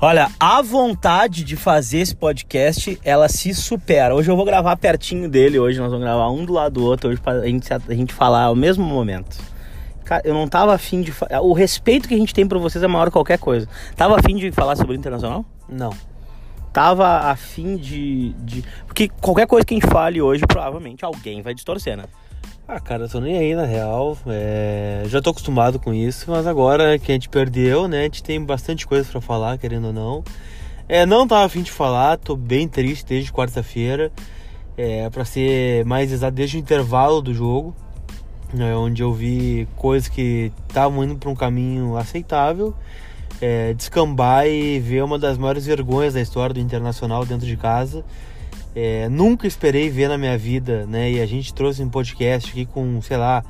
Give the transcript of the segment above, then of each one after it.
Olha, a vontade de fazer esse podcast, ela se supera. Hoje eu vou gravar pertinho dele, hoje nós vamos gravar um do lado do outro, hoje pra gente, a gente falar ao mesmo momento. Cara, eu não tava afim de... O respeito que a gente tem por vocês é maior que qualquer coisa. Tava afim de falar sobre o Internacional? Não. Tava afim de, de... Porque qualquer coisa que a gente fale hoje, provavelmente alguém vai distorcer, né? Ah, cara, eu tô nem aí na real. É... Já tô acostumado com isso, mas agora que a gente perdeu, né? A gente tem bastante coisa para falar, querendo ou não. É, não tava afim de falar, tô bem triste desde quarta-feira. É, para ser mais exato, desde o intervalo do jogo, né, onde eu vi coisas que estavam indo para um caminho aceitável. É, descambar e ver uma das maiores vergonhas da história do Internacional dentro de casa. É, nunca esperei ver na minha vida, né? E a gente trouxe um podcast aqui com, sei lá,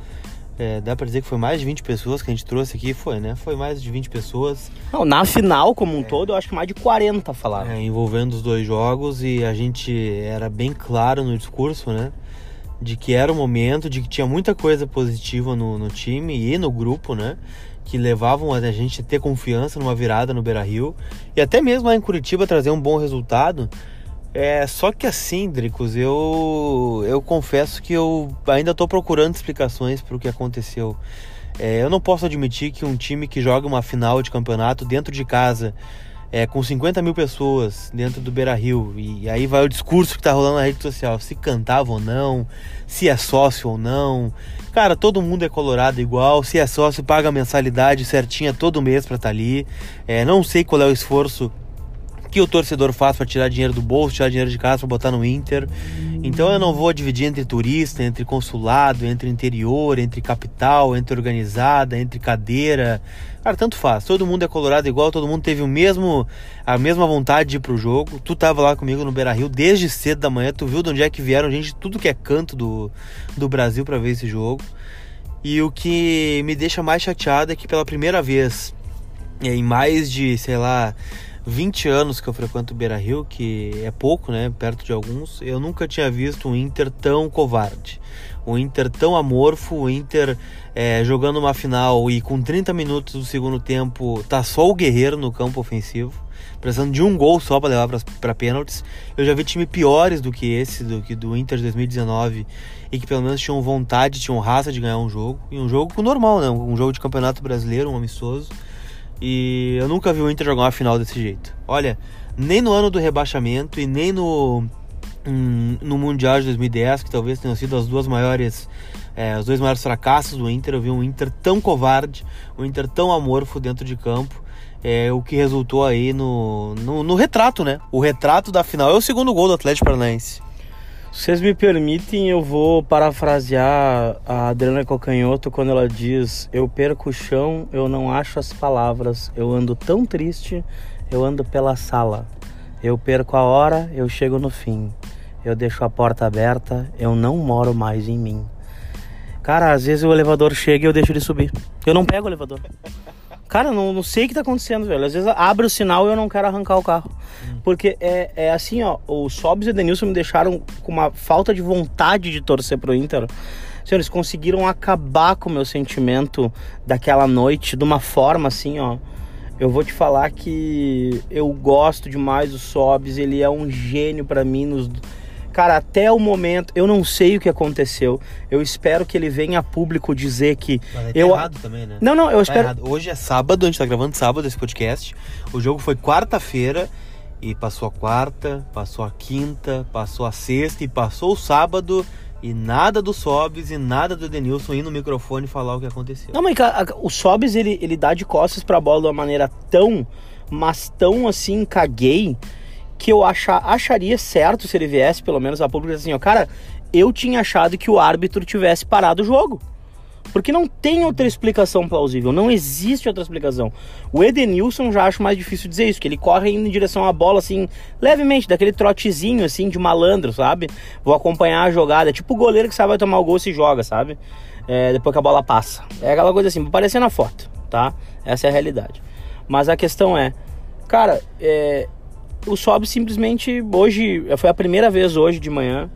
é, dá pra dizer que foi mais de 20 pessoas que a gente trouxe aqui, foi, né? Foi mais de 20 pessoas. Não, na final, como um é. todo, eu acho que mais de 40 falaram. É, envolvendo os dois jogos e a gente era bem claro no discurso, né? De que era o momento, de que tinha muita coisa positiva no, no time e no grupo, né? Que levavam a gente a ter confiança numa virada no Beira Rio e até mesmo lá em Curitiba trazer um bom resultado. É, só que assim, Dricos, eu, eu confesso que eu ainda estou procurando explicações para o que aconteceu. É, eu não posso admitir que um time que joga uma final de campeonato dentro de casa, é, com 50 mil pessoas dentro do Beira Rio, e aí vai o discurso que tá rolando na rede social, se cantava ou não, se é sócio ou não. Cara, todo mundo é colorado igual, se é sócio, paga a mensalidade certinha todo mês para estar tá ali. É, não sei qual é o esforço que o torcedor faz para tirar dinheiro do bolso, tirar dinheiro de casa para botar no Inter. Então eu não vou dividir entre turista, entre consulado, entre interior, entre capital, entre organizada, entre cadeira. Cara, tanto faz. Todo mundo é colorado igual, todo mundo teve o mesmo a mesma vontade de ir pro jogo. Tu tava lá comigo no Beira-Rio desde cedo da manhã, tu viu de onde é que vieram gente tudo que é canto do, do Brasil para ver esse jogo. E o que me deixa mais chateado é que pela primeira vez em mais de, sei lá, 20 anos que eu frequento o Beira Rio, que é pouco, né? Perto de alguns, eu nunca tinha visto um Inter tão covarde. Um Inter tão amorfo, o Inter é, jogando uma final e com 30 minutos do segundo tempo, tá só o Guerreiro no campo ofensivo, precisando de um gol só para levar para pênaltis. Eu já vi time piores do que esse, do que do Inter de 2019, e que pelo menos tinham vontade, tinham raça de ganhar um jogo. E um jogo normal, né? Um jogo de campeonato brasileiro, um amistoso. E eu nunca vi o Inter jogar uma final desse jeito. Olha, nem no ano do rebaixamento e nem no, hum, no Mundial de 2010, que talvez tenham sido as duas maiores, é, os dois maiores fracassos do Inter, eu vi um Inter tão covarde, um Inter tão amorfo dentro de campo. É, o que resultou aí no, no, no retrato, né? O retrato da final é o segundo gol do Atlético Paranaense. Vocês me permitem, eu vou parafrasear a Adriana Cocanhoto quando ela diz: Eu perco o chão, eu não acho as palavras, eu ando tão triste, eu ando pela sala. Eu perco a hora, eu chego no fim. Eu deixo a porta aberta, eu não moro mais em mim. Cara, às vezes o elevador chega e eu deixo ele subir. Eu não pego o elevador. Cara, não, não sei o que tá acontecendo, velho. Às vezes abre o sinal e eu não quero arrancar o carro. Hum. Porque é, é assim, ó, o Sobs e o Denilson me deixaram com uma falta de vontade de torcer pro Inter. Assim, eles conseguiram acabar com o meu sentimento daquela noite de uma forma assim, ó. Eu vou te falar que eu gosto demais do Sobs, ele é um gênio para mim nos Cara, até o momento, eu não sei o que aconteceu. Eu espero que ele venha a público dizer que. Mas eu tá errado também, né? Não, não, eu tá espero. Errado. Hoje é sábado, a gente tá gravando sábado esse podcast. O jogo foi quarta-feira e passou a quarta, passou a quinta, passou a sexta e passou o sábado. E nada do Sobs e nada do Denilson ir no microfone falar o que aconteceu. Não, mas o Sobs ele, ele dá de costas pra bola de uma maneira tão, mas tão assim, caguei que eu achar, acharia certo se ele viesse, pelo menos, a público assim, ó, cara, eu tinha achado que o árbitro tivesse parado o jogo. Porque não tem outra explicação plausível, não existe outra explicação. O Edenilson já acho mais difícil dizer isso, que ele corre indo em direção à bola assim, levemente, daquele trotezinho assim de malandro, sabe? Vou acompanhar a jogada, tipo o goleiro que sabe vai tomar o gol se joga, sabe? É, depois que a bola passa. É aquela coisa assim, parecendo na foto, tá? Essa é a realidade. Mas a questão é, cara, é, o Sob simplesmente hoje, foi a primeira vez hoje de manhã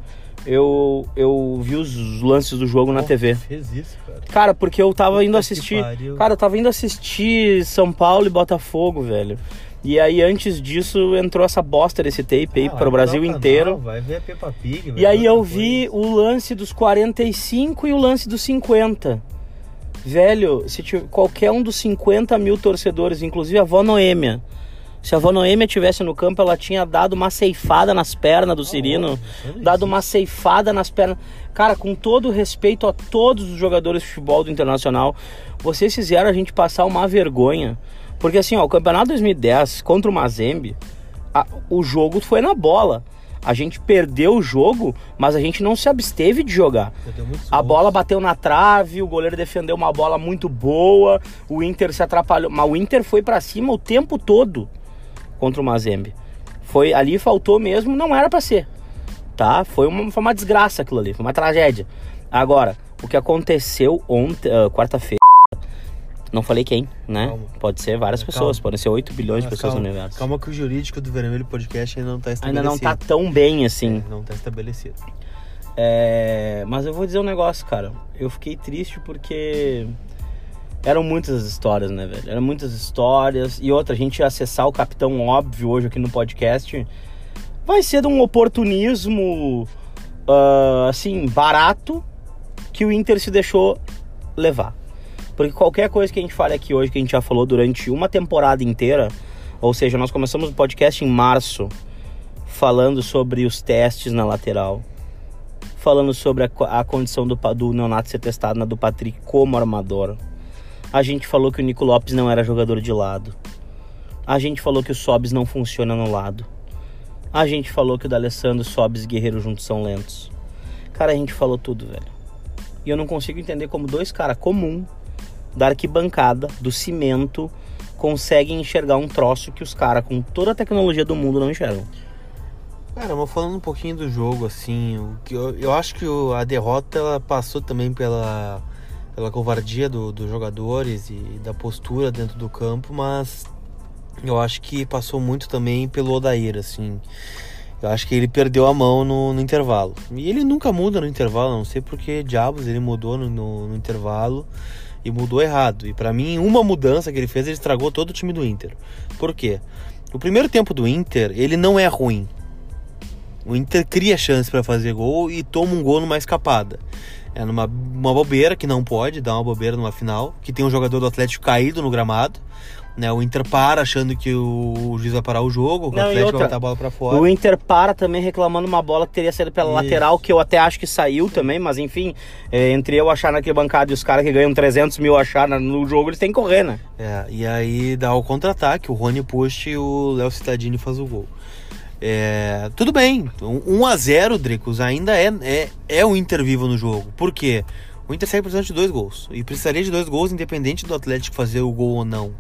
eu, eu vi os lances do jogo na TV. Fez isso, cara. Cara, porque eu tava indo assistir. Cara, eu tava indo assistir São Paulo e Botafogo, velho. E aí, antes disso, entrou essa bosta desse tape aí Ah, para vai o Brasil o inteiro. canal, Vai ver a Peppa Pig. E aí eu vi coisa. o lance dos 45 e o lance dos 50. Velho, se tiver, qualquer um dos 50 mil torcedores, inclusive a avó Noêmia, se a avó Noêmia tivesse no campo, ela tinha dado uma ceifada nas pernas do Cirino, dado uma ceifada nas pernas. Cara, com todo respeito a todos os jogadores de futebol do Internacional, vocês fizeram a gente passar uma vergonha. Porque assim, ó, o campeonato 2010 contra o Mazembe, a- o jogo foi na bola. A gente perdeu o jogo, mas a gente não se absteve de jogar. A bola bateu na trave, o goleiro defendeu uma bola muito boa, o Inter se atrapalhou, mas o Inter foi pra cima o tempo todo contra o Mazembe. Foi ali faltou mesmo, não era pra ser. Tá? Foi uma, foi uma desgraça aquilo ali, foi uma tragédia. Agora, o que aconteceu ontem, ah, quarta-feira, não falei quem, né? Calma. Pode ser várias É, pessoas, calma. podem ser 8 bilhões de pessoas calma, no universo. Calma que o jurídico do Vermelho Podcast ainda não está Ainda estabelecido. não tá tão bem assim. É, não está estabelecido. É, mas eu vou dizer um negócio, cara. Eu fiquei triste porque eram muitas histórias, né, velho? Eram muitas histórias. E outra, a gente acessar o Capitão Óbvio hoje aqui no podcast. Vai ser de um oportunismo, ah, assim, barato que o Inter se deixou levar. Porque qualquer coisa que a gente fale aqui hoje, que a gente já falou durante uma temporada inteira, ou seja, nós começamos o podcast em março, falando sobre os testes na lateral, falando sobre a, a condição do, do Neonato ser testado na do Patrick como armador. A gente falou que o Nico Lopes não era jogador de lado. A gente falou que o Sobis não funciona no lado. A gente falou que o D'Alessandro, Sobis e Guerreiro juntos são lentos. Cara, a gente falou tudo, velho. E eu não consigo entender como dois caras comum da arquibancada, do cimento, conseguem enxergar um troço que os caras com toda a tecnologia do mundo não enxergam. Cara, mas falando um pouquinho do jogo, assim, eu, eu acho que a derrota ela passou também pela, pela covardia do- dos jogadores e da postura dentro do campo, mas eu acho que passou muito também pelo Odair, assim. Eu acho que ele perdeu a mão no, no intervalo. E ele nunca muda no intervalo, não sei porque diabos ele mudou no, no- no intervalo e mudou errado. E pra mim, uma mudança que ele fez, ele estragou todo o time do Inter. Por quê? O primeiro tempo do Inter, ele não é ruim. O Inter cria chance para fazer gol e toma um gol numa escapada. É numa uma bobeira que não pode dar uma bobeira numa final, que tem um jogador do Atlético caído no gramado. Né, o Inter para achando que o, juiz vai parar o jogo, Não, o Atlético vai botar a bola para fora. O Inter para também reclamando uma bola que teria saído pela Isso. lateral, que eu até acho que saiu também, mas enfim, é, entre eu achar naquele bancada e os caras que ganham 300 mil achar no jogo, eles têm que correr, né? É, e aí dá o contra-ataque, o Rony puxa e o Léo Cittadini faz o gol. É, tudo bem, 1 a 0 Dricos, ainda é, é, é o Inter vivo no jogo. Por quê? O Inter segue precisando de dois gols. E precisaria de dois gols, independente do Atlético fazer o gol ou não.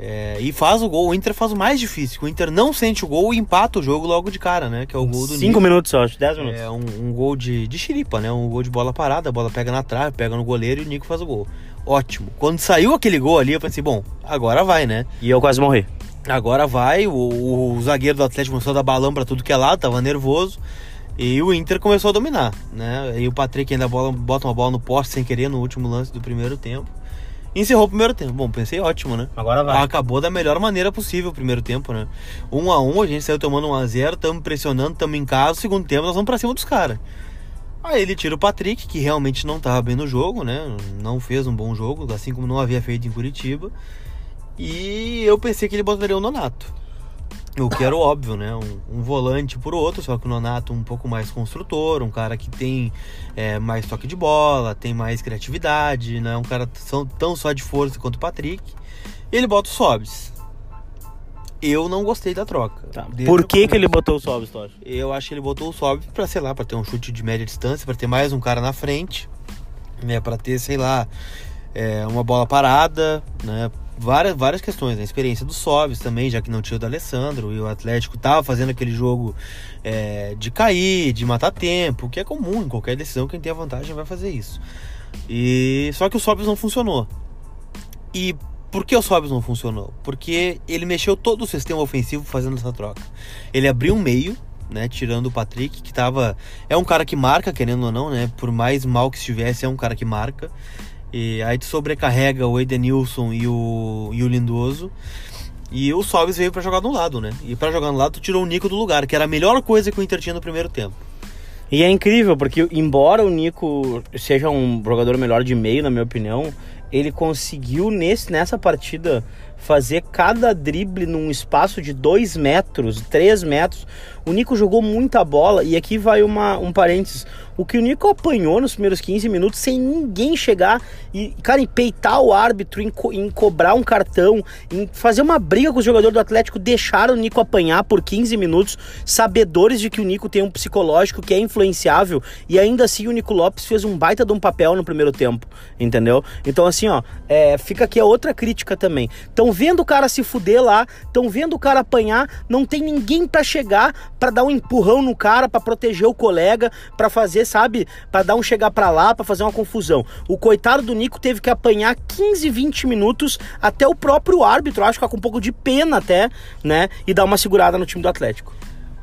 É, e faz o gol, o Inter faz o mais difícil. O Inter não sente o gol e empata o jogo logo de cara, né? Que é o gol do Cinco Nico. minutos, eu acho, 10 minutos. É um, um gol de, de xiripa, né? Um gol de bola parada, a bola pega na trave, pega no goleiro e o Nico faz o gol. Ótimo. Quando saiu aquele gol ali, eu pensei, bom, agora vai, né? E eu quase morri. Agora vai, o, o zagueiro do Atlético começou a dar balão pra tudo que é lado, tava nervoso. E o Inter começou a dominar, né? E o Patrick ainda bola, bota uma bola no poste sem querer no último lance do primeiro tempo. Encerrou o primeiro tempo. Bom, pensei ótimo, né? Agora Acabou da melhor maneira possível o primeiro tempo, né? Um a um, a gente saiu tomando um a zero, estamos pressionando, estamos em casa. Segundo tempo, nós vamos pra cima dos caras. Aí ele tira o Patrick, que realmente não tava bem no jogo, né? Não fez um bom jogo, assim como não havia feito em Curitiba. E eu pensei que ele botaria o Nonato. O que era óbvio, né? Um, um volante por outro, só que o Nonato um pouco mais construtor, um cara que tem é, mais toque de bola, tem mais criatividade, não é um cara tão, tão só de força quanto o Patrick. E ele bota o Sobs. Eu não gostei da troca. Tá. Por que, que ele botou o Sobs, tu acha? Eu acho que ele botou o Sobs pra, sei lá, pra ter um chute de média distância, pra ter mais um cara na frente, né? Pra ter, sei lá, é, uma bola parada, né? Várias, várias questões, né? A experiência do Sobs também, já que não tinha o do Alessandro, e o Atlético tava fazendo aquele jogo é, de cair, de matar tempo, que é comum em qualquer decisão, quem tem a vantagem vai fazer isso. E só que o Sobs não funcionou. E por que o Sobs não funcionou? Porque ele mexeu todo o sistema ofensivo fazendo essa troca. Ele abriu um meio, né, tirando o Patrick, que tava é um cara que marca, querendo ou não, né, por mais mal que estivesse, é um cara que marca. E aí tu sobrecarrega o Edenilson e o, e o Lindoso. E o Sobis veio para jogar no lado, né? E para jogar no lado, tu tirou o Nico do lugar, que era a melhor coisa que o Inter tinha no primeiro tempo. E é incrível, porque embora o Nico seja um jogador melhor de meio, na minha opinião, ele conseguiu nesse, nessa partida fazer cada drible num espaço de 2 metros, 3 metros. O Nico jogou muita bola e aqui vai uma, um parênteses. O que o Nico apanhou nos primeiros 15 minutos sem ninguém chegar e, cara, em peitar o árbitro, em, co em cobrar um cartão, em fazer uma briga com o jogador do Atlético, deixaram o Nico apanhar por 15 minutos, sabedores de que o Nico tem um psicológico que é influenciável e ainda assim o Nico Lopes fez um baita de um papel no primeiro tempo, entendeu? Então, assim, ó, é, fica aqui a outra crítica também. Estão vendo o cara se fuder lá, estão vendo o cara apanhar, não tem ninguém para chegar para dar um empurrão no cara, para proteger o colega, para fazer sabe? Para dar um chegar para lá, para fazer uma confusão. O coitado do Nico teve que apanhar 15, 20 minutos até o próprio árbitro, acho que ficar com um pouco de pena até, né? E dar uma segurada no time do Atlético.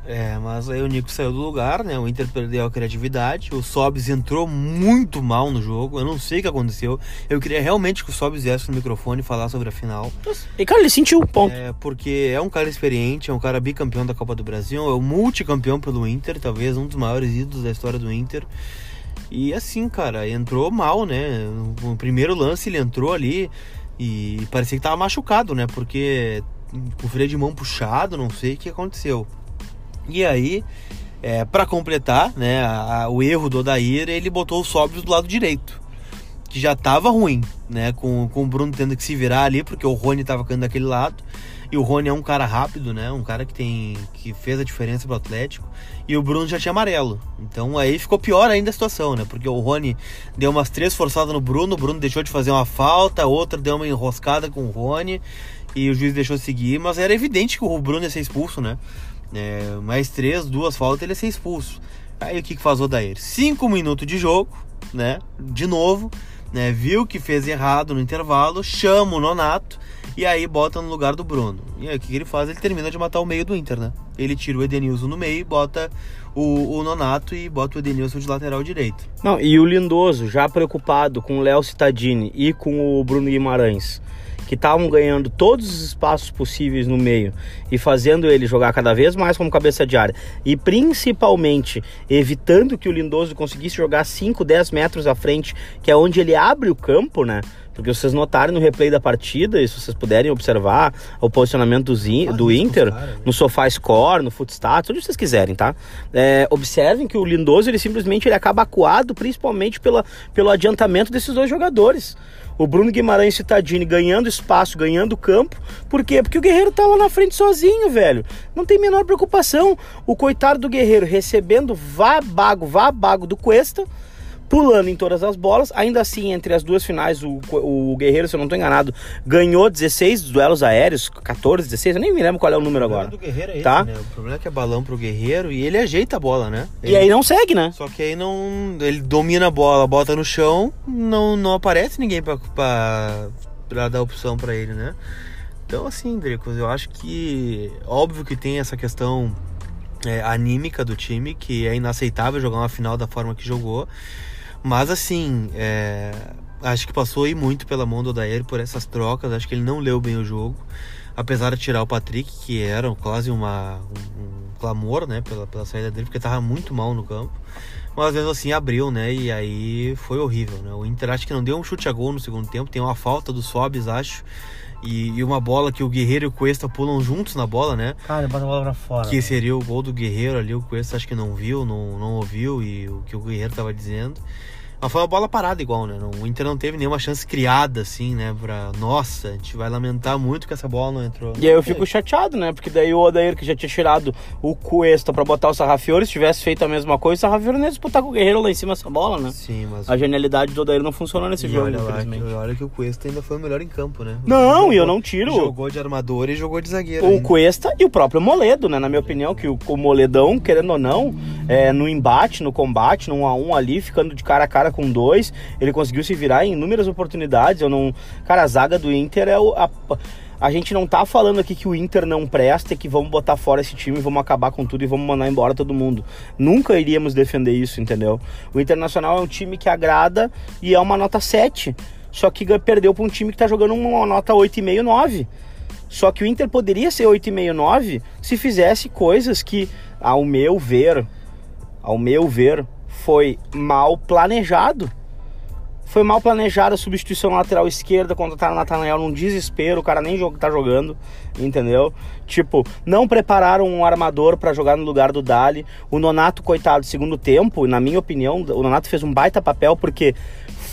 É, mas aí o Nico saiu do lugar, né? O Inter perdeu a criatividade. O Sobs entrou muito mal no jogo. Eu não sei o que aconteceu. Eu queria realmente que o Sobs viesse no microfone falar sobre a final. E, cara, ele sentiu, ponto. É, porque é um cara experiente, é um cara bicampeão da Copa do Brasil, é o multicampeão pelo Inter, talvez um dos maiores ídolos da história do Inter. E assim, cara, entrou mal, né? No primeiro lance ele entrou ali e parecia que tava machucado, né? Porque com o freio de mão puxado, não sei o que aconteceu. E aí, é, para completar né, a, a, o erro do Odair, ele botou o Sóbrios do lado direito, que já estava ruim, né, com, com o Bruno tendo que se virar ali, porque o Rony estava caindo daquele lado. E o Rony é um cara rápido, né? Um cara que tem que fez a diferença pro Atlético. E o Bruno já tinha amarelo. Então aí ficou pior ainda a situação, né? Porque o Rony deu umas três forçadas no Bruno, o Bruno deixou de fazer uma falta, outra deu uma enroscada com o Rony e o juiz deixou seguir, mas era evidente que o Bruno ia ser expulso, né? É, mais três, duas faltas, ele ia ser expulso. Aí o que, que faz o Odair? Cinco minutos de jogo, né? De novo, né? Viu que fez errado no intervalo, chama o Nonato e aí bota no lugar do Bruno. E aí o que, que ele faz? Ele termina de matar o meio do Inter, né? Ele tira o Edenilson no meio, bota o, o Nonato e bota o Edenilson de lateral direito. Não, e o Lindoso, já preocupado com o Léo Cittadini e com o Bruno Guimarães que estavam ganhando todos os espaços possíveis no meio e fazendo ele jogar cada vez mais como cabeça de área e principalmente evitando que o Lindoso conseguisse jogar 5, 10 metros à frente, que é onde ele abre o campo, né? Porque vocês notaram no replay da partida, e se vocês puderem observar o posicionamento do, do Inter, cara, no sofá score, no footstats, onde vocês quiserem, tá? É, observem que o Lindoso, ele simplesmente ele acaba acuado, principalmente pela, pelo adiantamento desses dois jogadores. O Bruno Guimarães Citadini ganhando espaço, ganhando campo. Por quê? Porque o Guerreiro tá lá na frente sozinho, velho. Não tem menor preocupação. O coitado do Guerreiro recebendo vá bago, vá bago do Cuesta pulando em todas as bolas. Ainda assim, entre as duas finais, o, o Guerreiro, se eu não estou enganado, ganhou 16 duelos aéreos, 14, 16, eu nem me lembro qual é o número o agora. do Guerreiro é tá? Esse, né? O problema é que é balão pro Guerreiro e ele ajeita a bola, né? Ele... E aí não segue, né? Só que aí não. Ele domina a bola, bota no chão, não, não aparece ninguém pra, pra, pra dar opção para ele, né? Então, assim, Dricos, eu acho que. Óbvio que tem essa questão é, anímica do time, que é inaceitável jogar uma final da forma que jogou. Mas assim, é, acho que passou aí muito pela mão do Odair por essas trocas. Acho que ele não leu bem o jogo. Apesar de tirar o Patrick, que era quase uma, um, um clamor né, pela, pela saída dele, porque estava muito mal no campo. Mas mesmo assim abriu, né? E aí foi horrível, né? O Inter acho que não deu um chute a gol no segundo tempo. Tem uma falta do Sobis, acho. E, e, uma bola que o Guerreiro e o Cuesta pulam juntos na bola, né? Cara, bota a bola pra fora. Que seria o gol do Guerreiro ali. O Cuesta acho que não viu, não, não ouviu e o que o Guerreiro tava dizendo. Mas foi uma bola parada igual, né? O Inter não teve nenhuma chance criada, assim, né? Pra. Nossa, a gente vai lamentar muito que essa bola não entrou. E aí eu fico chateado, né? Porque daí o Odair, que já tinha tirado o Cuesta pra botar o Sarrafiori, se tivesse feito a mesma coisa, o Sarrafiori não ia disputar com o Guerreiro lá em cima essa bola, né? Sim, mas. A genialidade do Odair não funcionou nesse e jogo, olha infelizmente. Lá, olha que o Cuesta ainda foi o melhor em campo, né? Não, e eu não tiro. Jogou de armador e jogou de zagueiro. O ainda. Cuesta e o próprio Moledo, né? Na minha opinião, que o, o Moledão, querendo ou não, é, no embate, no combate, no 1 a 1 ali, ficando de cara a cara com dois ele conseguiu se virar em inúmeras oportunidades. Eu não, cara, a zaga do Inter é o, a, a gente não tá falando aqui que o Inter não presta e que vamos botar fora esse time, vamos acabar com tudo e vamos mandar embora todo mundo. Nunca iríamos defender isso, entendeu? O Internacional é um time que agrada e é uma nota 7. Só que perdeu para um time que tá jogando uma nota 8,5, 9. Só que o Inter poderia ser 8,5, 9 se fizesse coisas que, ao meu ver, ao meu ver, foi mal planejado. Foi mal planejada a substituição lateral esquerda, contrataram o Nathanael num desespero, o cara nem tá jogando, entendeu? Tipo, não prepararam um armador para jogar no lugar do Dali. O Nonato, coitado, segundo tempo, na minha opinião, o Nonato fez um baita papel porque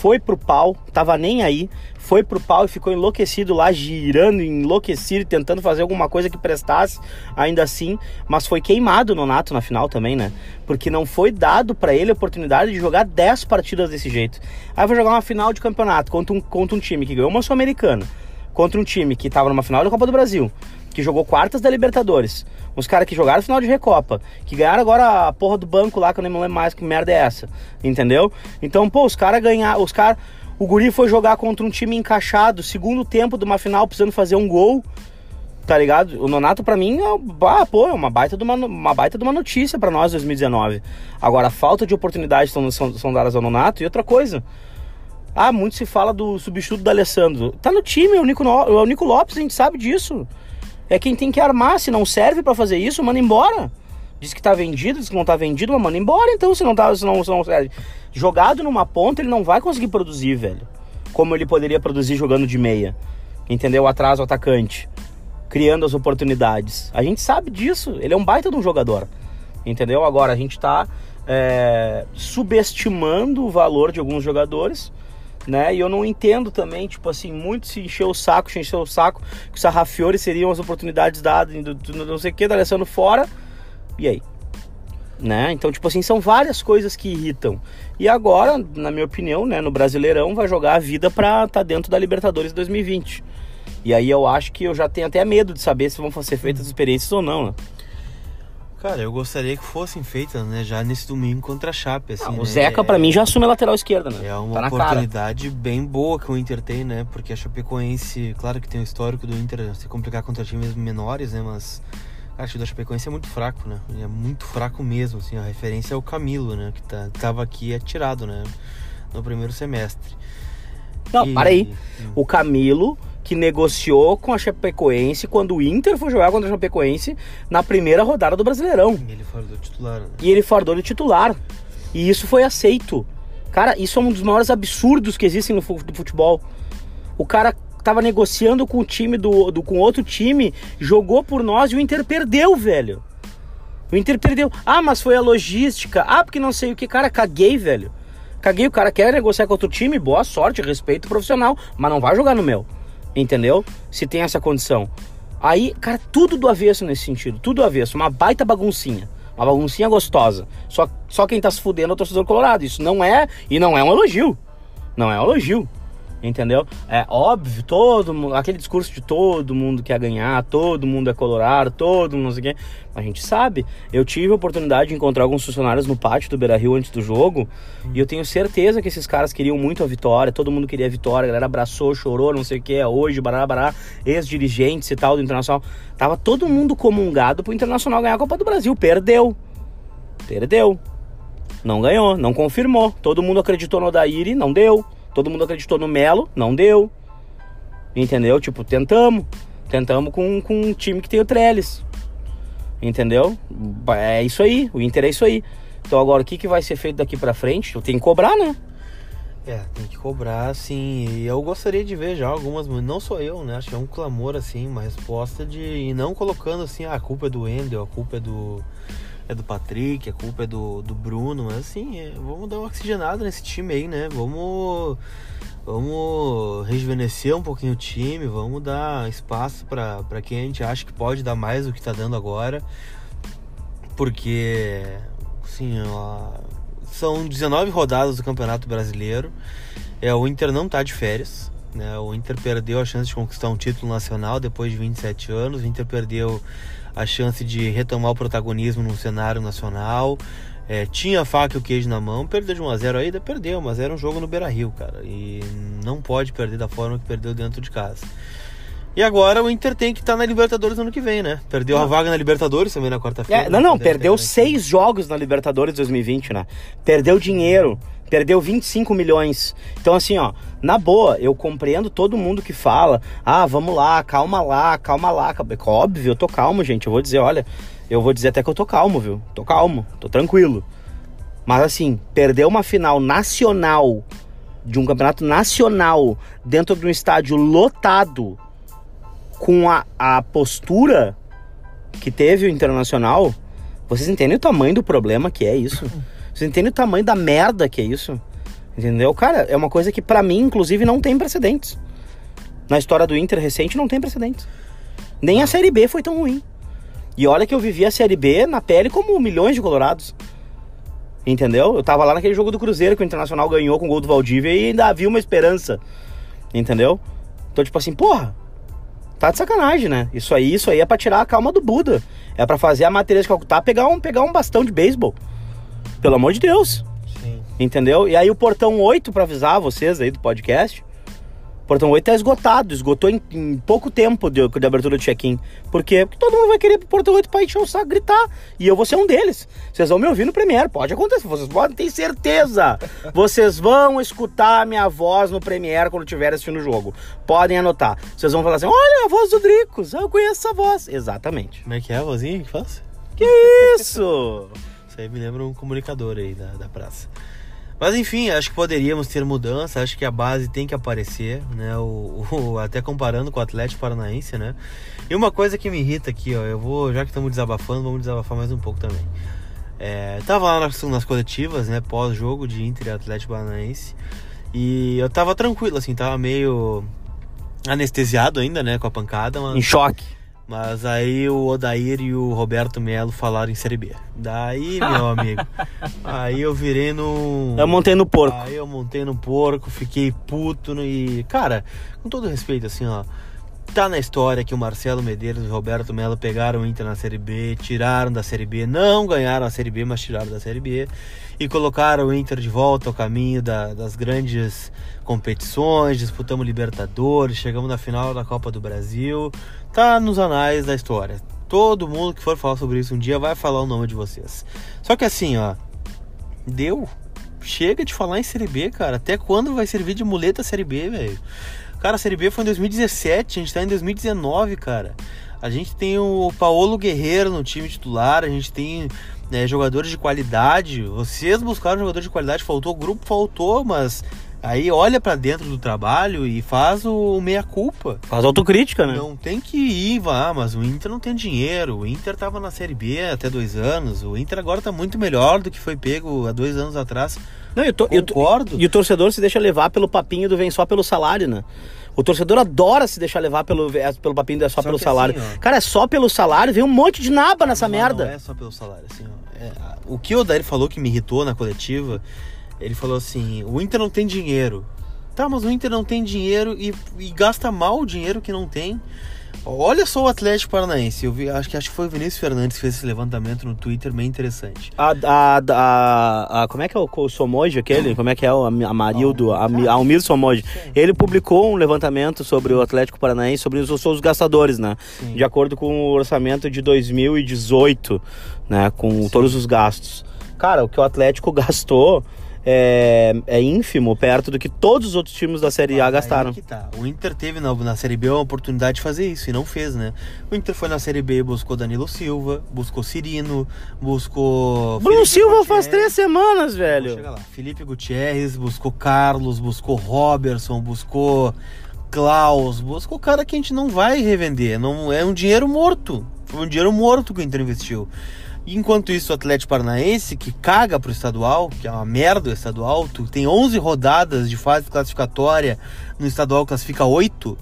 foi pro pau, tava nem aí, foi pro pau e ficou enlouquecido lá, girando, enlouquecido, tentando fazer alguma coisa que prestasse, ainda assim, mas foi queimado no Nato na final também, né? Porque não foi dado para ele a oportunidade de jogar 10 partidas desse jeito. Aí vai jogar uma final de campeonato contra um, contra um time que ganhou uma Sul-Americana, contra um time que tava numa final da Copa do Brasil, que jogou quartas da Libertadores. Uns caras que jogaram final de Recopa, que ganharam agora a porra do banco lá, que eu nem me lembro mais que merda é essa. Entendeu? Então, pô, os caras ganharam. Os caras o Guri foi jogar contra um time encaixado, segundo tempo de uma final, precisando fazer um gol. Tá ligado? O Nonato, para mim, é, ah, pô, é uma baita de uma, uma, baita de uma notícia para nós 2019. Agora, a falta de oportunidades são, são, são dadas ao Nonato. E outra coisa, ah, muito se fala do substituto do Alessandro. Tá no time, é o Nico, é o Nico Lopes, a gente sabe disso. É quem tem que armar. Se não serve para fazer isso, manda embora. Diz que tá vendido, diz que não tá vendido, mas manda embora então, se não, tá, se não, se não serve jogado numa ponta, ele não vai conseguir produzir, velho. Como ele poderia produzir jogando de meia. Entendeu? Atrás o atacante. Criando as oportunidades. A gente sabe disso. Ele é um baita de um jogador. Entendeu? Agora, a gente tá é, subestimando o valor de alguns jogadores. Né? E eu não entendo também, tipo assim, muito se encher o saco, se encher o saco, que o Sarrafiore seriam as oportunidades dadas, do, não sei o que, da Alessandro fora. E aí? né? Então, tipo assim, são várias coisas que irritam. E agora, na minha opinião, né, no Brasileirão vai jogar a vida pra estar tá dentro da Libertadores 2020. E aí eu acho que eu já tenho até medo de saber se vão ser feitas experiências ou não, né? Cara, eu gostaria que fossem feitas, né, já nesse domingo contra a Chape, assim, ah, O né? Zeca, é... para mim, já assume a lateral esquerda, né? É uma tá oportunidade bem boa que o Inter tem, né? Porque a Chapecoense, claro que tem o histórico do Inter se complicar contra times menores, né? Mas Cara, o time da Chapecoense é muito fraco, né? É muito fraco mesmo, assim. A referência é o Camilo, né? Que tá, tava aqui atirado, né? No primeiro semestre. Não, e... para aí. Hum. O Camilo que negociou com a Chapecoense quando o Inter foi jogar contra a Chapecoense na primeira rodada do Brasileirão. E ele fardou titular, né? E ele fardou de titular. E isso foi aceito. Cara, isso é um dos maiores absurdos que existem no futebol. O cara tava negociando com o time do, do com outro time, jogou por nós e o Inter perdeu, velho. O Inter perdeu. Ah, mas foi a logística. Ah, porque não sei o que. Cara, caguei, velho. Caguei, o cara quer negociar com outro time, boa sorte, respeito profissional, mas não vai jogar no meu. Entendeu? Se tem essa condição. Aí, cara, tudo do avesso nesse sentido, tudo do avesso, uma baita baguncinha. Uma baguncinha gostosa. Só, só quem tá se fudendo é o torcedor colorado. Isso não é, e não é um elogio. Não é um elogio entendeu? É óbvio, todo mundo, aquele discurso de todo mundo quer ganhar, todo mundo é colorado, todo mundo não sei o quê. A gente sabe. Eu tive a oportunidade de encontrar alguns funcionários no pátio do Beira Rio antes do jogo, e eu tenho certeza que esses caras queriam muito a vitória, todo mundo queria a vitória, a galera abraçou, chorou, não sei o que, é hoje, bará, bará, ex-dirigentes e tal do Internacional. Tava todo mundo comungado pro Internacional ganhar a Copa do Brasil. Perdeu. Perdeu. Não ganhou, não confirmou. Todo mundo acreditou no Odair e não deu. Todo mundo acreditou no Melo, não deu. Entendeu? Tipo, tentamos. Tentamos com, com um time que tem o Trellis. Entendeu? É isso aí. O Inter é isso aí. Então agora o que, que vai ser feito daqui pra frente? Eu tenho que cobrar, né? É, tem que cobrar, sim. E eu gostaria de ver já algumas, não só eu, né? Acho que é um clamor, assim, uma resposta de. E não colocando assim, ah, a culpa é do Endel, a culpa é do é do Patrick, a culpa é do, do Bruno, mas assim, é, vamos dar uma oxigenada nesse time aí, né? Vamos, vamos rejuvenescer um pouquinho o time, vamos dar espaço para quem a gente acha que pode dar mais do que tá dando agora. Porque, assim, ó, são 19 rodadas do Campeonato Brasileiro. É, o Inter não tá de férias. Né? O Inter perdeu a chance de conquistar um título nacional depois de 27 anos. O Inter perdeu a chance de retomar o protagonismo no cenário nacional. É, tinha a faca e o queijo na mão, perdeu de 1x0 ainda, perdeu, mas era um jogo no Beira Rio, cara. E não pode perder da forma que perdeu dentro de casa. E agora o Inter tem que estar tá na Libertadores ano que vem, né? Perdeu não. a vaga na Libertadores também na quarta-feira. É, não, não, perdeu seis jogos na Libertadores 2020, né? Perdeu dinheiro. Perdeu 25 milhões. Então, assim, ó, na boa, eu compreendo todo mundo que fala: ah, vamos lá, calma lá, calma lá. Óbvio, eu tô calmo, gente. Eu vou dizer, olha, eu vou dizer até que eu tô calmo, viu? Tô calmo, tô tranquilo. Mas, assim, perder uma final nacional, de um campeonato nacional, dentro de um estádio lotado, com a, a postura que teve o Internacional, vocês entendem o tamanho do problema que é isso? Vocês entendem o tamanho da merda que é isso? Entendeu? Cara, é uma coisa que para mim, inclusive, não tem precedentes. Na história do Inter recente, não tem precedentes. Nem a Série B foi tão ruim. E olha que eu vivi a Série B na pele como milhões de colorados. Entendeu? Eu tava lá naquele jogo do Cruzeiro que o Internacional ganhou com o gol do Valdívia e ainda havia uma esperança. Entendeu? Então, tipo assim, porra, tá de sacanagem, né? Isso aí, isso aí é pra tirar a calma do Buda. É para fazer a matéria de Calcutá pegar um, pegar um bastão de beisebol. Pelo amor de Deus. Sim. Entendeu? E aí o portão 8, para avisar vocês aí do podcast, Portão 8 tá esgotado, esgotou em, em pouco tempo de, de, abertura do check-in. Por quê? Porque todo mundo vai querer pro Portão 8 pra encher o saco, gritar. E eu vou ser um deles. Vocês vão me ouvir no Premiere, pode acontecer, vocês podem ter certeza. Vocês vão escutar a minha voz no Premiere quando estiver assistindo o jogo. Podem anotar. Vocês vão falar assim: olha a voz do Dricos, eu conheço essa voz. Exatamente. Como é que é a vozinha que faz? Que isso? Isso aí me lembra um comunicador aí da, da praça. Mas enfim, acho que poderíamos ter mudança, acho que a base tem que aparecer, né? O, o, até comparando com o Atlético Paranaense, né? E uma coisa que me irrita aqui, ó, eu vou, já que estamos desabafando, vamos desabafar mais um pouco também. É, tava lá nas, nas coletivas, né? Pós-jogo de Inter e Atlético Paranaense. E eu tava tranquilo, assim, tava meio anestesiado ainda, né? Com a pancada. Mas... Em choque. Mas aí o Odair e o Roberto Melo falaram em Série B. Daí, meu amigo, aí eu virei no. Eu montei no porco. Aí eu montei no porco, fiquei puto e. Cara, com todo respeito, assim, ó. Tá na história que o Marcelo Medeiros e o Roberto Melo pegaram o Inter na Série B, tiraram da Série B, não ganharam a Série B, mas tiraram da Série B e colocaram o Inter de volta ao caminho da, das grandes competições, disputamos Libertadores, chegamos na final da Copa do Brasil, tá nos anais da história. Todo mundo que for falar sobre isso um dia vai falar o nome de vocês. Só que assim, ó, deu. Chega de falar em Série B, cara. Até quando vai servir de muleta a Série B, velho? Cara, a Série B foi em 2017, a gente tá em 2019, cara. A gente tem o Paulo Guerreiro no time titular, a gente tem né, jogadores de qualidade. Vocês buscaram jogadores de qualidade, faltou o grupo, faltou, mas Aí olha para dentro do trabalho e faz o meia-culpa. Faz autocrítica, né? Não tem que ir, vá, mas o Inter não tem dinheiro. O Inter tava na Série B até dois anos. O Inter agora tá muito melhor do que foi pego há dois anos atrás. Não, eu tô, Concordo. Eu e o torcedor se deixa levar pelo papinho do vem só pelo salário, né? O torcedor adora se deixar levar pelo, pelo papinho do é só, só pelo salário. Assim, Cara, é só pelo salário, vem um monte de naba nessa não, merda. Não é só pelo salário, assim, ó. É, o que o Odair falou que me irritou na coletiva ele falou assim: o Inter não tem dinheiro. Tá, mas o Inter não tem dinheiro e, e gasta mal o dinheiro que não tem. Olha só o Atlético Paranaense. Eu vi, acho que acho que foi o Vinícius Fernandes que fez esse levantamento no Twitter, bem interessante. A, a, a, a como é que é o, o Somoji aquele? Como é que é o? A, a Almir Somoji. Ele publicou um levantamento sobre o Atlético Paranaense, sobre os, os gastadores, né? Sim. De acordo com o orçamento de 2018, né? Com Sim. todos os gastos. Cara, o que o Atlético gastou é, é ínfimo perto do que todos os outros times da Série A gastaram. Tá. O Inter teve na, na Série B uma oportunidade de fazer isso e não fez, né? O Inter foi na Série B e buscou Danilo Silva, buscou Cirino, buscou. Bruno Felipe Silva Gutierrez. faz três semanas, velho. Chega lá. Felipe Gutierrez, buscou Carlos, buscou Robertson, buscou Klaus, buscou cara que a gente não vai revender. Não, é um dinheiro morto. Foi um dinheiro morto que o Inter investiu. Enquanto isso, o Atlético Paranaense, que caga pro estadual, que é uma merda o estadual, tu tem 11 rodadas de fase classificatória, no estadual classifica 8,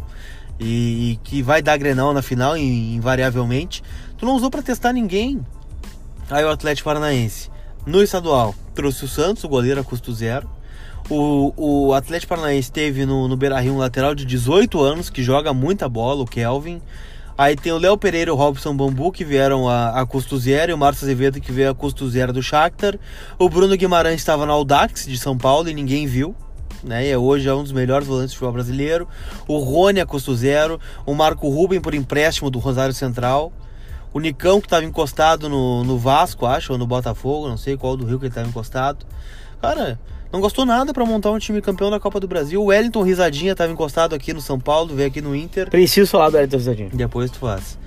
e, e que vai dar Grenal na final, invariavelmente, tu não usou para testar ninguém. Aí o Atlético Paranaense, no estadual, trouxe o Santos, o goleiro a custo zero, o, o Atlético Paranaense teve no, no Beira-Rio um lateral de 18 anos, que joga muita bola, o Kelvin, Aí tem o Léo Pereira e o Robson Bambu, que vieram a, a custo zero, e o Márcio Azevedo, que veio a custo zero do Shakhtar. O Bruno Guimarães estava no Audax de São Paulo e ninguém viu. Né? E hoje é um dos melhores volantes do futebol brasileiro. O Rony a custo zero. O Marco Ruben por empréstimo do Rosário Central. O Nicão, que estava encostado no, no Vasco, acho, ou no Botafogo, não sei qual do Rio que ele estava encostado. Cara, Não gostou nada para montar um time campeão da Copa do Brasil. O Wellington Risadinha estava encostado aqui no São Paulo, veio aqui no Inter. Preciso falar do Wellington Risadinha. Depois tu faz.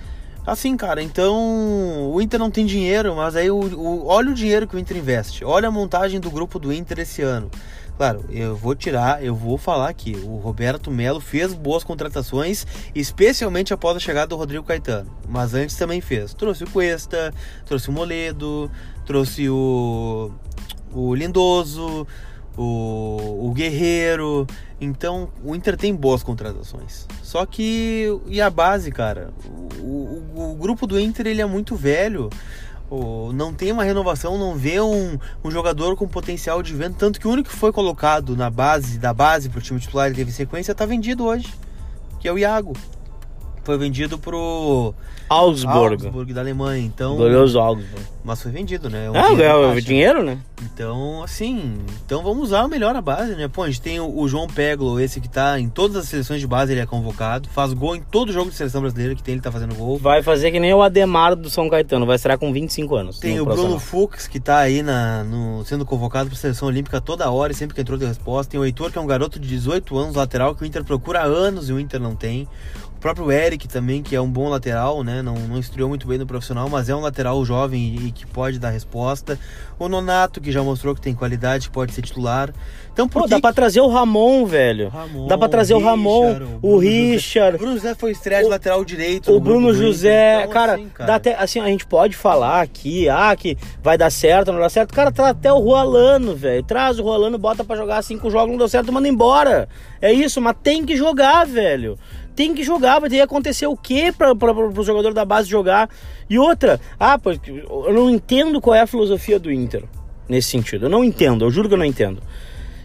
Assim, cara, então o Inter não tem dinheiro, mas aí o, o, olha o dinheiro que o Inter investe. Olha a montagem do grupo do Inter esse ano. Claro, eu vou tirar, eu vou falar aqui. O Roberto Melo fez boas contratações, especialmente após a chegada do Rodrigo Caetano. Mas antes também fez. Trouxe o Cuesta, trouxe o Moledo, trouxe o, o Lindoso, o, o Guerreiro. Então o Inter tem boas contratações. Só que. E a base, cara? O, o, o grupo do Inter ele é muito velho. O, não tem uma renovação, não vê um, um jogador com potencial de venda. Tanto que o único que foi colocado na base, da base para o time titular e teve sequência, está vendido hoje. Que é o Iago foi vendido pro Augsburg, Augsburg da Alemanha. Então, glorioso Augsburg. Mas foi vendido, né? É um ah, ganhou dinheiro, né? Então, assim, então vamos usar melhor a base, né? Pô, a gente tem o, o, João Peglo, esse que tá em todas as seleções de base, ele é convocado, faz gol em todo jogo de seleção brasileira que tem, ele tá fazendo gol. Vai fazer que nem o Ademar do São Caetano, vai estar com 25 anos. Tem o Bruno Fux, que tá aí na, no, sendo convocado pra seleção olímpica toda hora e sempre que entrou de resposta. Tem o Heitor, que é um garoto de 18 anos, lateral, que o Inter procura há anos e o Inter não tem próprio Eric também, que é um bom lateral, né? Não, não estreou muito bem no profissional, mas é um lateral jovem e, que pode dar resposta. O Nonato, que já mostrou que tem qualidade, que pode ser titular. Então, por Pô, dá pra trazer o Ramon, velho. Ramon, dá pra trazer o, Richard, Ramon, o, o Richard. O Bruno José foi estreia de lateral direito. O Bruno José, então, cara, assim, cara, dá até, assim, a gente pode falar aqui, ah, que vai dar certo, não dá certo. Cara, tá até o Rualano, velho. Traz o Rualano, bota pra jogar cinco jogos, não deu certo, manda embora. É isso, mas tem que jogar, velho tem que jogar, vai ter que acontecer o quê para o jogador da base jogar? E outra, ah, eu não entendo qual é a filosofia do Inter nesse sentido. Eu não entendo, eu juro que eu não entendo.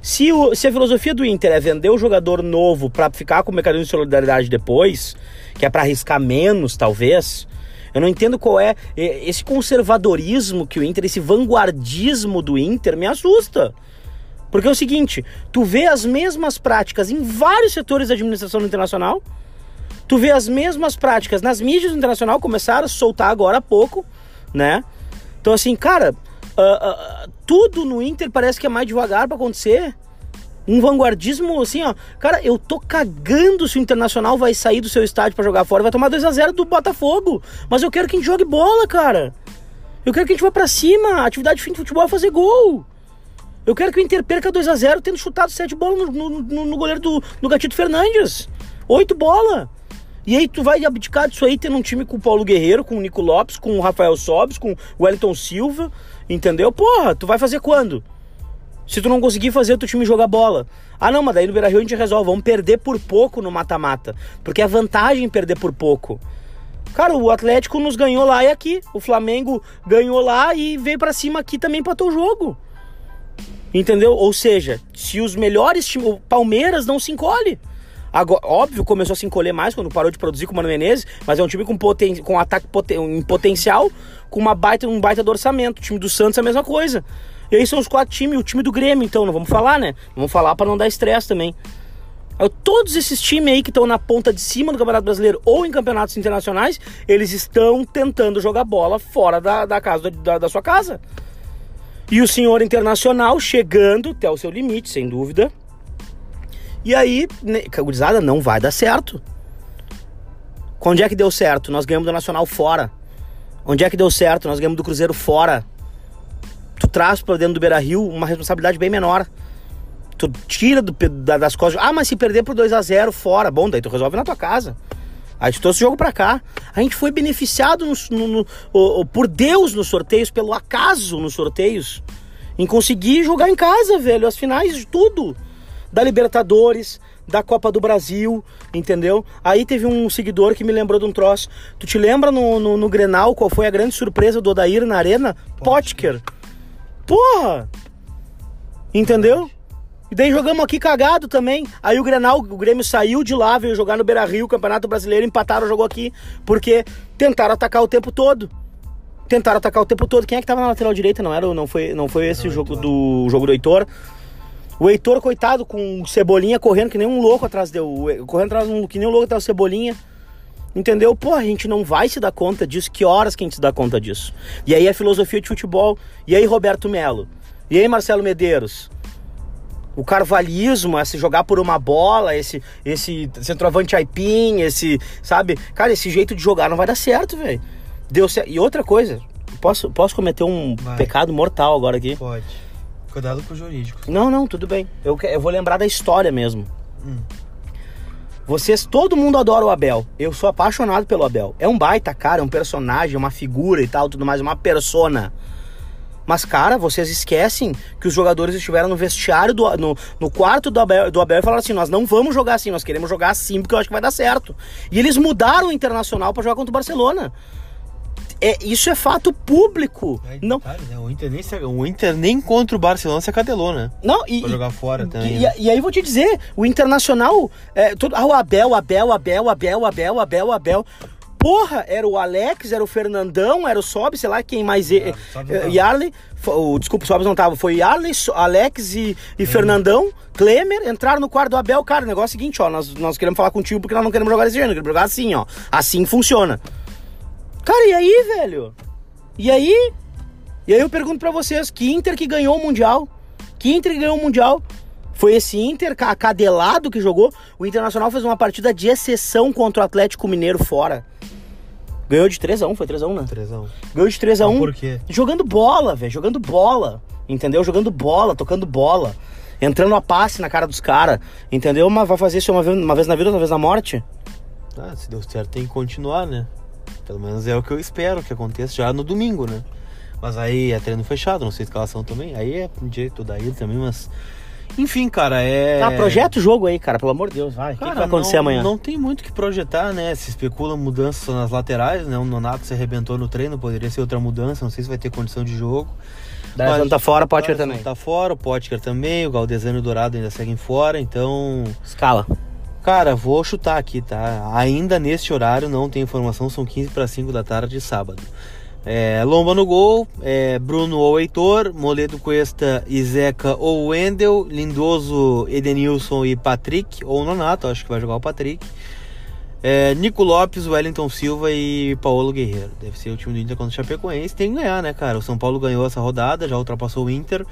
Se, o, se a filosofia do Inter é vender o jogador novo para ficar com o mecanismo de solidariedade depois, que é para arriscar menos, talvez, eu não entendo qual é esse conservadorismo que o Inter, esse vanguardismo do Inter me assusta. Porque é o seguinte, tu vê as mesmas práticas em vários setores da administração internacional, tu vê as mesmas práticas nas mídias internacionais, começaram a soltar agora há pouco, né? Então assim, cara, uh, uh, tudo no Inter parece que é mais devagar para acontecer. Um vanguardismo assim, ó. Cara, eu tô cagando se o Internacional vai sair do seu estádio para jogar fora, vai tomar 2 a 0 do Botafogo. Mas eu quero que a gente jogue bola, cara. Eu quero que a gente vá para cima. A atividade fim de futebol é fazer gol. Eu quero que o Inter perca 2 a 0 tendo chutado 7 bolas no, no, no, goleiro do, do Gatito Fernandes. 8 bolas. E aí tu vai abdicar disso aí tendo um time com o Paulo Guerreiro, com o Nico Lopes, com o Rafael Sobes, com o Wellington Silva, entendeu? Porra, tu vai fazer quando? Se tu não conseguir fazer o teu time jogar bola. Ah não, mas daí no Beira-Rio a gente resolve, vamos perder por pouco no mata-mata. Porque é vantagem perder por pouco. Cara, o Atlético nos ganhou lá e aqui. O Flamengo ganhou lá e veio para cima aqui também para o jogo. Entendeu? Ou seja, se os melhores times. O Palmeiras não se encolhe. Agora, óbvio, começou a se encolher mais quando parou de produzir com o Mano Menezes, mas é um time com, poten com ataque poten em potencial, com uma baita, um baita do orçamento. O time do Santos é a mesma coisa. E aí são os quatro times, o time do Grêmio, então, não vamos falar, né? Vamos falar para não dar estresse também. Todos esses times aí que estão na ponta de cima do Campeonato Brasileiro ou em campeonatos internacionais, eles estão tentando jogar bola fora da, da casa da, da sua casa. E o senhor internacional chegando até o seu limite, sem dúvida. E aí, né, gurizada, não vai dar certo. Onde é que deu certo? Nós ganhamos do Nacional fora. Onde é que deu certo? Nós ganhamos do Cruzeiro fora. Tu traz para dentro do Beira Rio uma responsabilidade bem menor. Tu tira do, da, das costas. Ah, mas se perder por 2 a 0 fora. Bom, daí tu resolve na tua casa. A gente trouxe o jogo para cá. A gente foi beneficiado no, no, no, no, por Deus nos sorteios, pelo acaso nos sorteios, em conseguir jogar em casa, velho, as finais de tudo. Da Libertadores, da Copa do Brasil, entendeu? Aí teve um seguidor que me lembrou de um troço. Tu te lembra no, no, no Grenal qual foi a grande surpresa do Odair na arena? Potker. Porra! Entendeu? E daí jogamos aqui cagado também. Aí o Grenal, o Grêmio saiu de lá, veio jogar no Beira Rio, Campeonato Brasileiro, empataram, jogou aqui. Porque tentaram atacar o tempo todo. Tentaram atacar o tempo todo. Quem é que tava na lateral direita? Não era, não foi, não foi esse o jogo do jogo do Heitor. O Heitor, coitado, com o Cebolinha correndo que nem um louco atrás deu. Correndo atrás que nem um louco atrás do Cebolinha. Entendeu? Pô, a gente não vai se dar conta disso. Que horas que a gente se dá conta disso? E aí a filosofia de futebol. E aí, Roberto Melo? E aí, Marcelo Medeiros? O carvalhismo, esse jogar por uma bola, esse, esse centroavante aipim, esse, sabe? Cara, esse jeito de jogar não vai dar certo, velho. Deu certo. E outra coisa, posso, posso cometer um Vai. pecado mortal agora aqui? Pode. Cuidado com o jurídico. Não, não, tudo bem. Eu, eu vou lembrar da história mesmo. Hum. Vocês, todo mundo adora o Abel. Eu sou apaixonado pelo Abel. É um baita cara, é um personagem, uma figura e tal, tudo mais, uma persona. Mas, cara, vocês esquecem que os jogadores estiveram no vestiário, do, no, no quarto do Abel, do Abel e falaram assim: nós não vamos jogar assim, nós queremos jogar assim porque eu acho que vai dar certo. E eles mudaram o internacional pra jogar contra o Barcelona. É, isso é fato público. Aí, Não, detalhe, né? o, Inter nem se- o Inter nem contra o Barcelona se acadelou, né? não, e, Pra jogar fora também. E, né? e aí vou te dizer, o Internacional, é, todo, ah, o Abel, Abel, Abel, Abel, Abel, Abel, Abel. Porra, era o Alex, era o Fernandão, era o Sob, sei lá quem mais. Eh, tava. Yarley, o, desculpa, o Sobs não tava. Foi Yarley, Alex e, e Fernandão, Klemer, entraram no quarto do Abel. Cara, o negócio é o seguinte, ó, nós, nós queremos falar contigo porque nós não queremos jogar desse jeito, nós queremos jogar assim, ó. Assim funciona. Cara, e aí, velho? E aí? E aí eu pergunto pra vocês, que Inter que ganhou o Mundial? Que Inter que ganhou o Mundial? Foi esse Inter ca- acadelado que jogou? O Internacional fez uma partida de exceção contra o Atlético Mineiro fora. Ganhou de 3x1, foi 3x1, né? Trezão. Ganhou de 3x1. Por quê? Jogando bola, velho, jogando bola. Entendeu? Jogando bola, tocando bola. Entrando a passe na cara dos caras. Entendeu? Mas vai fazer isso uma vez, uma vez na vida, outra vez na morte? Ah, se deu certo tem que continuar, né? Pelo menos é o que eu espero que aconteça já no domingo, né? Mas aí é treino fechado, não sei escalação também. Aí é direito daí também, mas. Enfim, cara, é. Ah, projeta o jogo aí, cara, pelo amor de Deus, vai. O que, que vai acontecer não, amanhã? Não tem muito o que projetar, né? Se especula mudanças nas laterais, né? O Nonato se arrebentou no treino, poderia ser outra mudança, não sei se vai ter condição de jogo. Daí tá fora, pode Alisson também. Tá fora, o Potker também, o Galdesano e o Dourado ainda seguem fora, então. Escala. Cara, vou chutar aqui, tá? Ainda neste horário não tem informação, são 15 para 5 da tarde de sábado. É, Lomba no gol, é, Bruno ou Heitor, Moledo Cuesta e Zeca ou Wendel, Lindoso, Edenilson e Patrick, ou Nonato, acho que vai jogar o Patrick. É, Nico Lopes, Wellington Silva e Paulo Guerreiro. Deve ser o time do Inter contra o Chapecoense. Tem que ganhar, né, cara? O São Paulo ganhou essa rodada, já ultrapassou o Inter.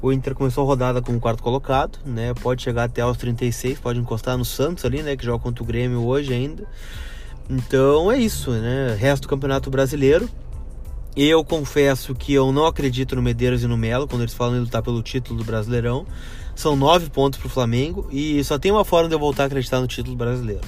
O Inter começou a rodada com o quarto colocado, né? Pode chegar até aos 36, pode encostar no Santos ali, né? Que joga contra o Grêmio hoje ainda. Então é isso, né? Resto do Campeonato Brasileiro. Eu confesso que eu não acredito no Medeiros e no Melo quando eles falam em lutar pelo título do Brasileirão. São nove pontos pro Flamengo e só tem uma forma de eu voltar a acreditar no título brasileiro.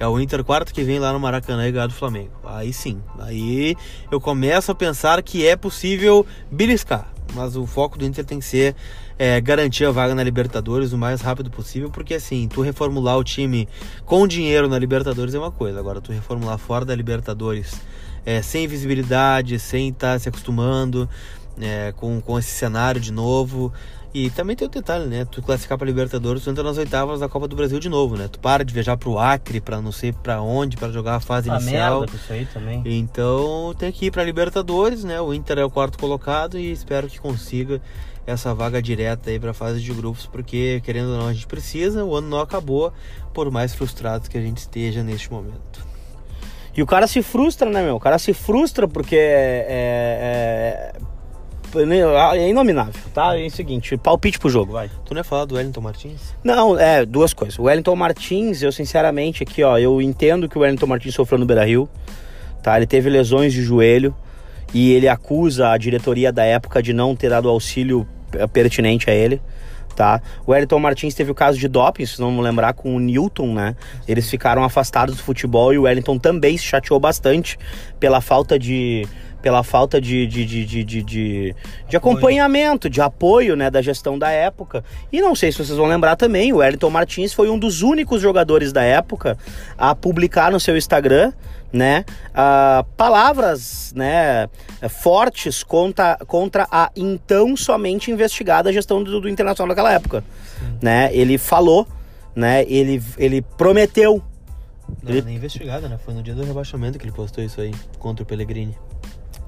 É o Inter quarto que vem lá no Maracanã e ganhar do Flamengo. Aí sim, aí eu começo a pensar que é possível beliscar. Mas o foco do Inter tem que ser é, garantir a vaga na Libertadores o mais rápido possível, porque assim, tu reformular o time com dinheiro na Libertadores é uma coisa, agora tu reformular fora da Libertadores é, sem visibilidade, sem estar se acostumando é, com, com esse cenário de novo. E também tem o detalhe, né? Tu classificar para Libertadores, tu entra nas oitavas da Copa do Brasil de novo, né? Tu para de viajar pro Acre, para não sei para onde, para jogar a fase Ah, inicial. merda isso aí também. Então tem que ir para Libertadores, né? O Inter é o quarto colocado e espero que consiga essa vaga direta aí para a fase de grupos, porque querendo ou não a gente precisa. O ano não acabou, por mais frustrados que a gente esteja neste momento. E o cara se frustra, né, meu? O cara se frustra porque é, é, é inominável, tá? É o seguinte, palpite pro jogo, vai. Tu não ia falar do Wellington Martins? Não, é, duas coisas. O Wellington Martins, eu sinceramente aqui, ó, eu entendo que o Wellington Martins sofreu no Beira-Rio, tá? Ele teve lesões de joelho e ele acusa a diretoria da época de não ter dado auxílio eh, pertinente a ele. Tá? O Wellington Martins teve o caso de doping, se não me lembrar, com o Newton, né? Eles ficaram afastados do futebol e o Wellington também se chateou bastante pela falta de. Pela falta de, de, de, de, de, de acompanhamento, de apoio né, da gestão da época. E não sei se vocês vão lembrar também, o Wellington Martins foi um dos únicos jogadores da época a publicar no seu Instagram né, ah, palavras né, fortes contra, contra a então somente investigada gestão do, do Internacional naquela época. Né? Ele falou, né, ele, ele prometeu. Não, Ele- nem investigada, né? Foi no dia do rebaixamento que ele postou isso aí contra o Pellegrini.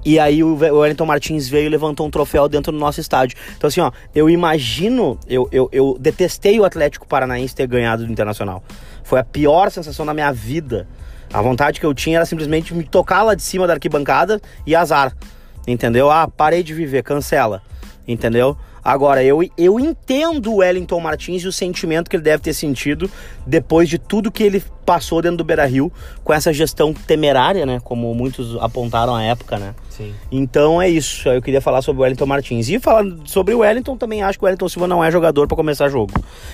E aí o Wellington Martins veio e levantou um troféu dentro do nosso estádio. Então assim, ó, eu imagino, eu, eu, eu detestei o Atlético Paranaense ter ganhado do Internacional. Foi a pior sensação da minha vida. A vontade que eu tinha era simplesmente me tocar lá de cima da arquibancada e azar. Entendeu? Ah, parei de viver, cancela. Entendeu? Agora, eu, eu entendo o Wellington Martins e o sentimento que ele deve ter sentido depois de tudo que ele passou dentro do Beira Rio com essa gestão temerária, né? Como muitos apontaram à época, né? Sim. Então é isso. Eu queria falar sobre o Wellington Martins. E falando sobre o Wellington, também acho que o Wellington Silva não é jogador para começar jogo.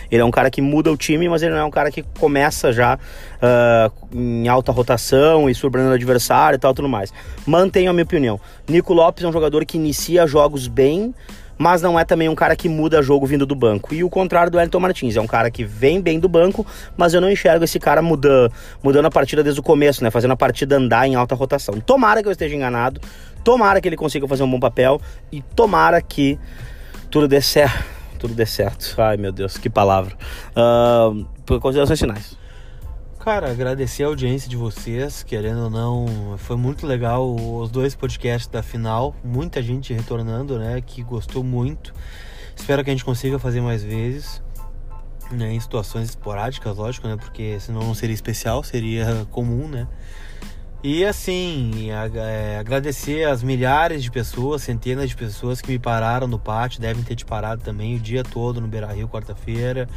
Ele é um cara que muda o time, mas ele não é um cara que começa já uh, em alta rotação e surpreendendo o adversário e tal, tudo mais. Mantenho a minha opinião. Nico Lopes é um jogador que inicia jogos bem mas não é também um cara que muda jogo vindo do banco. E o contrário do Wellington Martins, é um cara que vem bem do banco, mas eu não enxergo esse cara mudando, mudando a partida desde o começo, né? Fazendo a partida andar em alta rotação. Tomara que eu esteja enganado, tomara que ele consiga fazer um bom papel e tomara que tudo dê certo. Tudo dê certo. Ai meu Deus, que palavra. Uh, por considerações finais. Cara, agradecer a audiência de vocês, querendo ou não, foi muito legal os dois podcasts da final, muita gente retornando, né, que gostou muito. Espero que a gente consiga fazer mais vezes, né, em situações esporádicas, lógico, né, porque senão não seria especial, seria comum, né. E assim, é, agradecer as milhares de pessoas, centenas de pessoas que me pararam no pátio, devem ter te parado também o dia todo no Beira Rio, quarta-feira.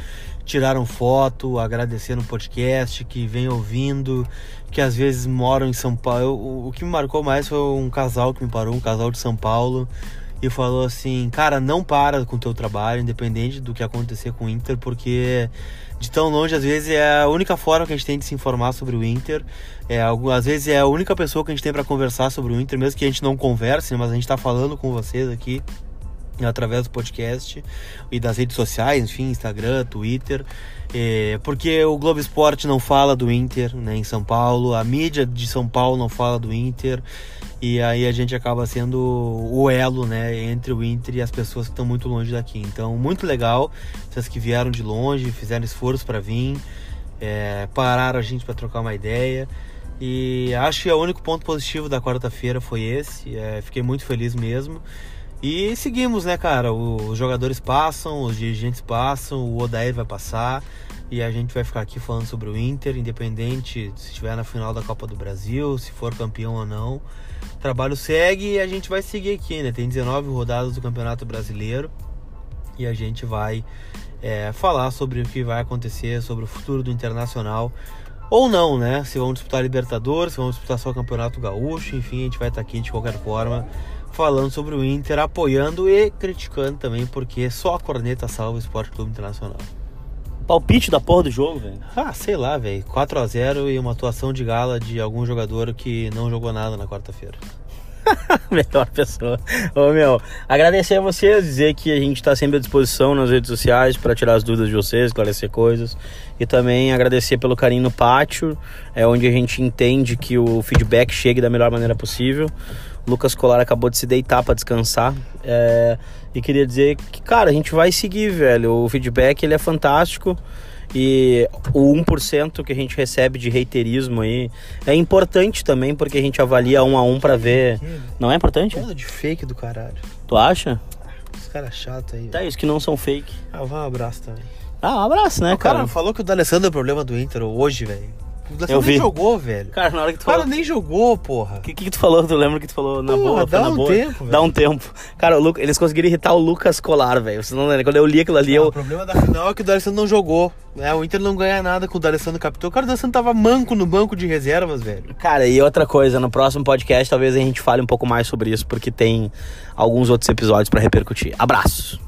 Tiraram foto, agradecer no podcast, que vem ouvindo, que às vezes moram em São Paulo. O, o que me marcou mais foi um casal que me parou, um casal de São Paulo, e falou assim: Cara, não para com o teu trabalho, independente do que acontecer com o Inter, porque de tão longe, às vezes é a única forma que a gente tem de se informar sobre o Inter. É, às vezes é a única pessoa que a gente tem para conversar sobre o Inter, mesmo que a gente não converse, mas a gente está falando com vocês aqui através do podcast e das redes sociais, enfim, Instagram, Twitter. É, porque o Globo Esporte não fala do Inter né, em São Paulo, a mídia de São Paulo não fala do Inter. E aí a gente acaba sendo o elo, né, entre o Inter e as pessoas que estão muito longe daqui. Então, muito legal, vocês que vieram de longe, fizeram esforço para vir, é, pararam a gente para trocar uma ideia. E acho que o único ponto positivo da quarta-feira foi esse. É, fiquei muito feliz mesmo. E seguimos, né, cara? Os jogadores passam, os dirigentes passam, o Odair vai passar e a gente vai ficar aqui falando sobre o Inter, independente se estiver na final da Copa do Brasil, se for campeão ou não. O trabalho segue e a gente vai seguir aqui, né? Tem 19 rodadas do Campeonato Brasileiro e a gente vai é, falar sobre o que vai acontecer, sobre o futuro do Internacional ou não, né? Se vão disputar Libertadores, se vão disputar só o Campeonato Gaúcho, enfim, a gente vai estar aqui de qualquer forma falando sobre o Inter, apoiando e criticando também, porque só a corneta salva o Esporte Clube Internacional. Palpite da porra do jogo, velho. Ah, sei lá, velho. 4 a 0 e uma atuação de gala de algum jogador que não jogou nada na quarta-feira. Melhor pessoa. Ô meu, agradecer a vocês, dizer que a gente está sempre à disposição nas redes sociais para tirar as dúvidas de vocês, esclarecer coisas. E também agradecer pelo carinho no pátio, é onde a gente entende que o feedback chegue da melhor maneira possível. Lucas Colar acabou de se deitar para descansar. É, e queria dizer que, cara, a gente vai seguir, velho. O feedback ele é fantástico. E o 1% que a gente recebe de reiterismo aí é importante também, porque a gente avalia um a um para ver. Não é importante? Coisa de fake do caralho. Tu acha? Os caras chatos aí. Tá, isso que não são fake. Ah, vai um abraço também. Ah, um abraço, né, o cara? cara falou que o D'Alessandro é o problema do Inter hoje, velho. O eu vi. nem jogou, velho. Cara, na hora que tu o cara falou... nem jogou, porra. O que, que tu falou? Tu lembra que tu falou na porra, boa? Dá na um boa. tempo, velho. Dá um tempo. Cara, Lu... eles conseguiram irritar o Lucas Colar, velho. Você não lembra? Quando eu li aquilo ali, não, eu... O problema da final é que o D'Alessandro não jogou. É, o Inter não ganha nada com o D'Alessandro capitão. O cara, o D'Alessandro tava manco no banco de reservas, velho. Cara, e outra coisa, no próximo podcast talvez a gente fale um pouco mais sobre isso, porque tem alguns outros episódios para repercutir. Abraços!